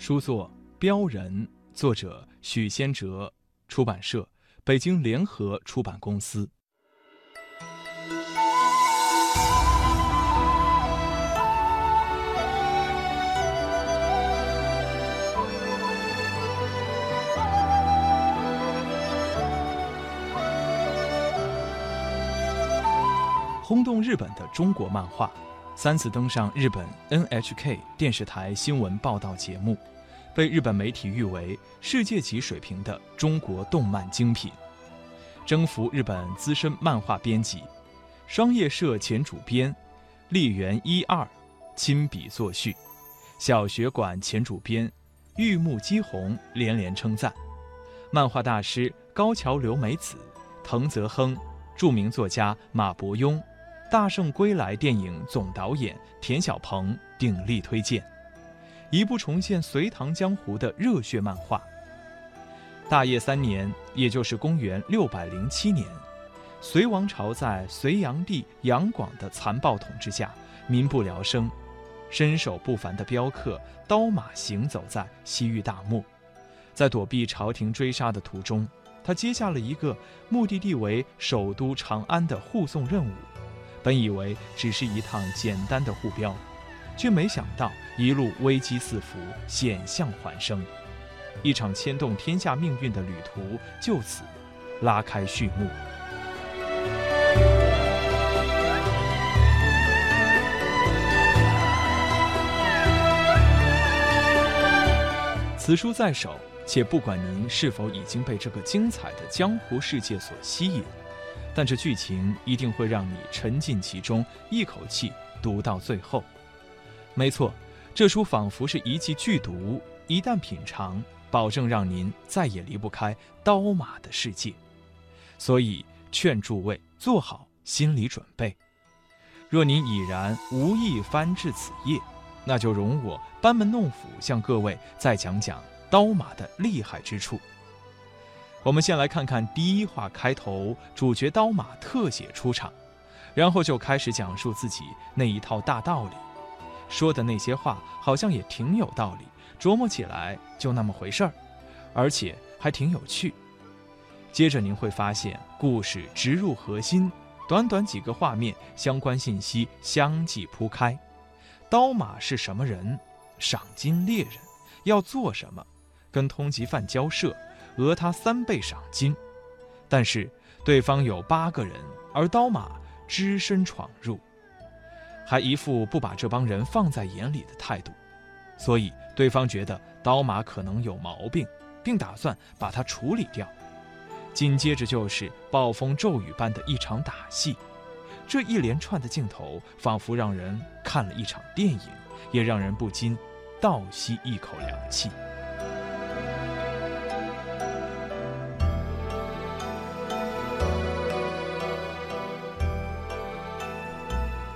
书作《标人》，作者许仙哲，出版社北京联合出版公司。轰动日本的中国漫画，三次登上日本 NHK 电视台新闻报道节目，被日本媒体誉为世界级水平的中国动漫精品，征服日本资深漫画编辑、商业社前主编立原一二亲笔作序，小学馆前主编玉木基弘连连称赞，漫画大师高桥留美子、藤泽亨，著名作家马伯庸。《大圣归来》电影总导演田晓鹏鼎力推荐，一部重现隋唐江湖的热血漫画。大业三年，也就是公元六百零七年，隋王朝在隋炀帝杨广的残暴统治下，民不聊生。身手不凡的镖客刀马行走在西域大漠，在躲避朝廷追杀的途中，他接下了一个目的地为首都长安的护送任务。本以为只是一趟简单的护标，却没想到一路危机四伏，险象环生，一场牵动天下命运的旅途就此拉开序幕。此书在手，且不管您是否已经被这个精彩的江湖世界所吸引。但这剧情一定会让你沉浸其中，一口气读到最后。没错，这书仿佛是一剂剧毒，一旦品尝，保证让您再也离不开刀马的世界。所以，劝诸位做好心理准备。若您已然无意翻至此页，那就容我班门弄斧，向各位再讲讲刀马的厉害之处。我们先来看看第一话开头，主角刀马特写出场，然后就开始讲述自己那一套大道理，说的那些话好像也挺有道理，琢磨起来就那么回事儿，而且还挺有趣。接着您会发现故事直入核心，短短几个画面，相关信息相继铺开。刀马是什么人？赏金猎人，要做什么？跟通缉犯交涉。讹他三倍赏金，但是对方有八个人，而刀马只身闯入，还一副不把这帮人放在眼里的态度，所以对方觉得刀马可能有毛病，并打算把他处理掉。紧接着就是暴风骤雨般的一场打戏，这一连串的镜头仿佛让人看了一场电影，也让人不禁倒吸一口凉气。